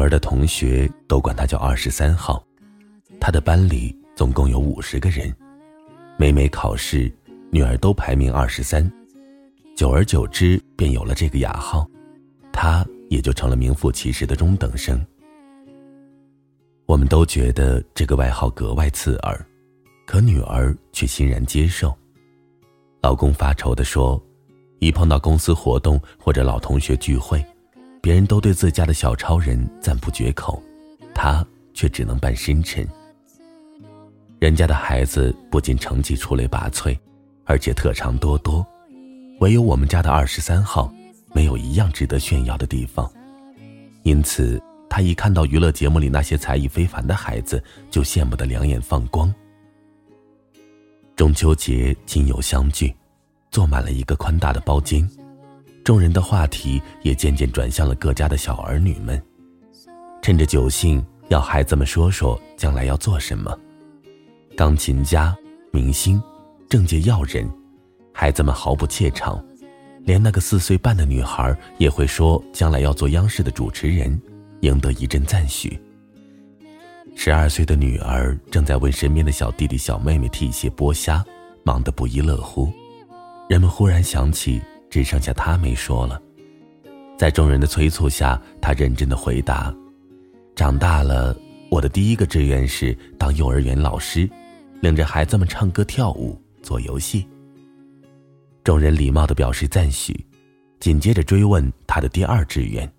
女儿的同学都管她叫二十三号。她的班里总共有五十个人，每每考试，女儿都排名二十三。久而久之，便有了这个雅号，她也就成了名副其实的中等生。我们都觉得这个外号格外刺耳，可女儿却欣然接受。老公发愁地说：“一碰到公司活动或者老同学聚会，别人都对自家的小超人赞不绝口，他却只能扮深沉。人家的孩子不仅成绩出类拔萃，而且特长多多，唯有我们家的二十三号，没有一样值得炫耀的地方，因此。”他一看到娱乐节目里那些才艺非凡的孩子，就羡慕的两眼放光。中秋节亲友相聚，坐满了一个宽大的包间，众人的话题也渐渐转向了各家的小儿女们。趁着酒兴，要孩子们说说将来要做什么。钢琴家、明星、政界要人，孩子们毫不怯场，连那个四岁半的女孩也会说将来要做央视的主持人。赢得一阵赞许。十二岁的女儿正在为身边的小弟弟小妹妹剔鞋剥虾，忙得不亦乐乎。人们忽然想起，只剩下他没说了。在众人的催促下，他认真的回答：“长大了，我的第一个志愿是当幼儿园老师，领着孩子们唱歌跳舞做游戏。”众人礼貌的表示赞许，紧接着追问他的第二志愿。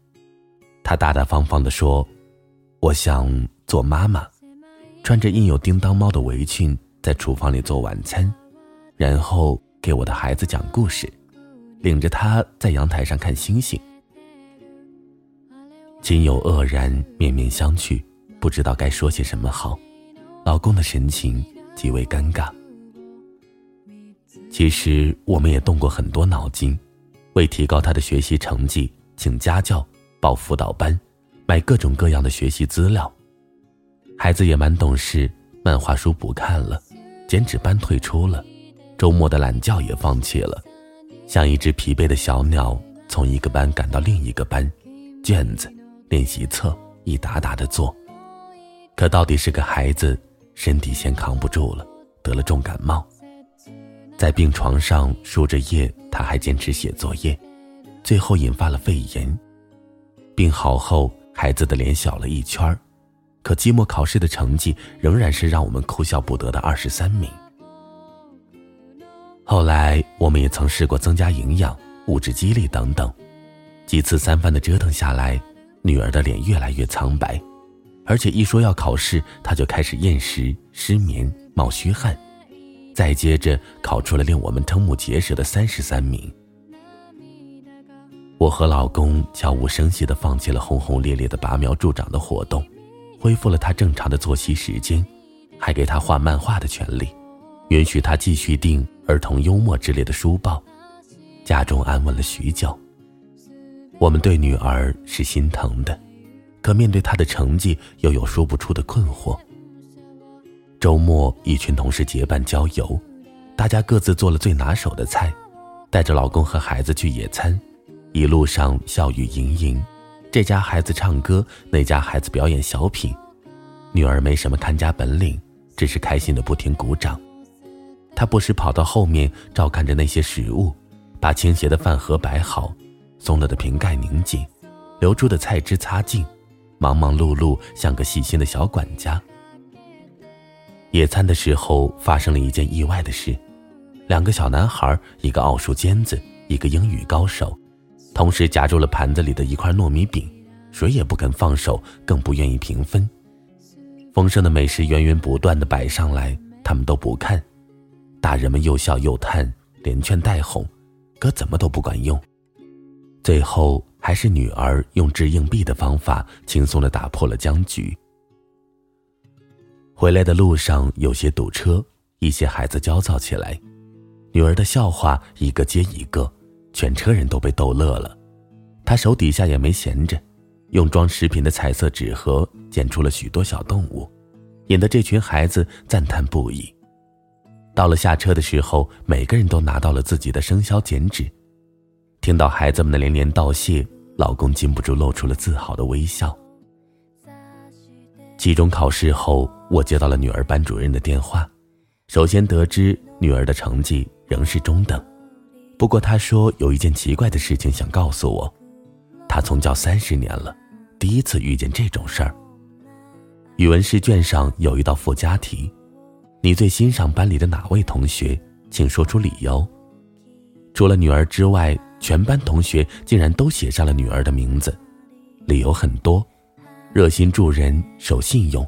他大大方方地说：“我想做妈妈，穿着印有叮当猫的围裙，在厨房里做晚餐，然后给我的孩子讲故事，领着他在阳台上看星星。”亲友愕然，面面相觑，不知道该说些什么好。老公的神情极为尴尬。其实我们也动过很多脑筋，为提高他的学习成绩，请家教。报辅导班，买各种各样的学习资料，孩子也蛮懂事，漫画书不看了，剪纸班退出了，周末的懒觉也放弃了，像一只疲惫的小鸟，从一个班赶到另一个班，卷子、练习册一沓沓的做，可到底是个孩子，身体先扛不住了，得了重感冒，在病床上输着液，他还坚持写作业，最后引发了肺炎。病好后，孩子的脸小了一圈，可期末考试的成绩仍然是让我们哭笑不得的二十三名。后来，我们也曾试过增加营养、物质激励等等，几次三番的折腾下来，女儿的脸越来越苍白，而且一说要考试，她就开始厌食、失眠、冒虚汗，再接着考出了令我们瞠目结舌的三十三名。我和老公悄无声息地放弃了轰轰烈烈的拔苗助长的活动，恢复了他正常的作息时间，还给他画漫画的权利，允许他继续订儿童幽默之类的书报，家中安稳了许久。我们对女儿是心疼的，可面对她的成绩又有说不出的困惑。周末，一群同事结伴郊游，大家各自做了最拿手的菜，带着老公和孩子去野餐。一路上笑语盈盈，这家孩子唱歌，那家孩子表演小品，女儿没什么看家本领，只是开心的不停鼓掌。他不时跑到后面照看着那些食物，把倾斜的饭盒摆好，松了的瓶盖拧紧，流出的菜汁擦净，忙忙碌碌像个细心的小管家。野餐的时候发生了一件意外的事，两个小男孩，一个奥数尖子，一个英语高手。同时夹住了盘子里的一块糯米饼，谁也不肯放手，更不愿意平分。丰盛的美食源源不断的摆上来，他们都不看。大人们又笑又叹，连劝带哄，可怎么都不管用。最后还是女儿用掷硬币的方法，轻松的打破了僵局。回来的路上有些堵车，一些孩子焦躁起来，女儿的笑话一个接一个。全车人都被逗乐了，他手底下也没闲着，用装食品的彩色纸盒剪出了许多小动物，引得这群孩子赞叹不已。到了下车的时候，每个人都拿到了自己的生肖剪纸，听到孩子们的连连道谢，老公禁不住露出了自豪的微笑，期中考试后，我接到了女儿班主任的电话。首先得知女儿的成绩仍是中等，不过她说有一件奇怪的事情想告诉我。她从教三十年了，第一次遇见这种事儿。语文试卷上有一道附加题：“你最欣赏班里的哪位同学？请说出理由。”除了女儿之外，全班同学竟然都写上了女儿的名字，理由很多。热心助人、守信用、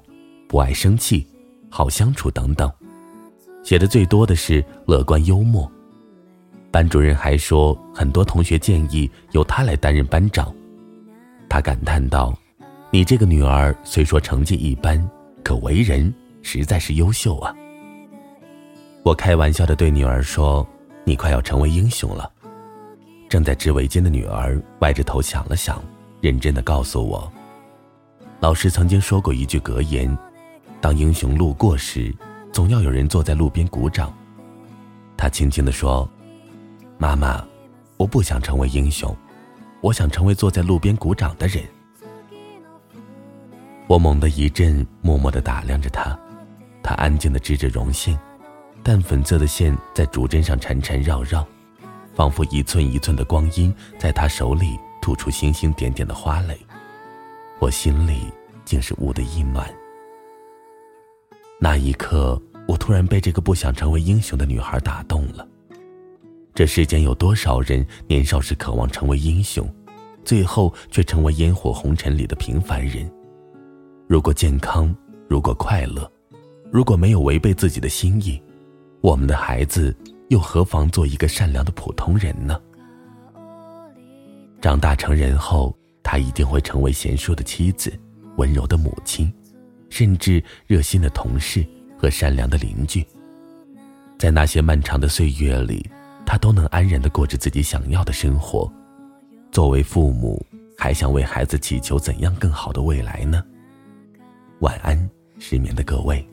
不爱生气、好相处等等，写的最多的是乐观幽默。班主任还说，很多同学建议由他来担任班长。他感叹道：“你这个女儿虽说成绩一般，可为人实在是优秀啊。”我开玩笑的对女儿说：“你快要成为英雄了。”正在织围巾的女儿歪着头想了想，认真的告诉我。老师曾经说过一句格言：“当英雄路过时，总要有人坐在路边鼓掌。”他轻轻地说：“妈妈，我不想成为英雄，我想成为坐在路边鼓掌的人。”我猛地一震，默默地打量着他。他安静地织着绒线，淡粉色的线在竹针上缠缠绕绕，仿佛一寸一寸的光阴在他手里吐出星星点点的花蕾。我心里竟是呜的一暖。那一刻，我突然被这个不想成为英雄的女孩打动了。这世间有多少人年少时渴望成为英雄，最后却成为烟火红尘里的平凡人？如果健康，如果快乐，如果没有违背自己的心意，我们的孩子又何妨做一个善良的普通人呢？长大成人后。他一定会成为贤淑的妻子、温柔的母亲，甚至热心的同事和善良的邻居。在那些漫长的岁月里，他都能安然的过着自己想要的生活。作为父母，还想为孩子祈求怎样更好的未来呢？晚安，失眠的各位。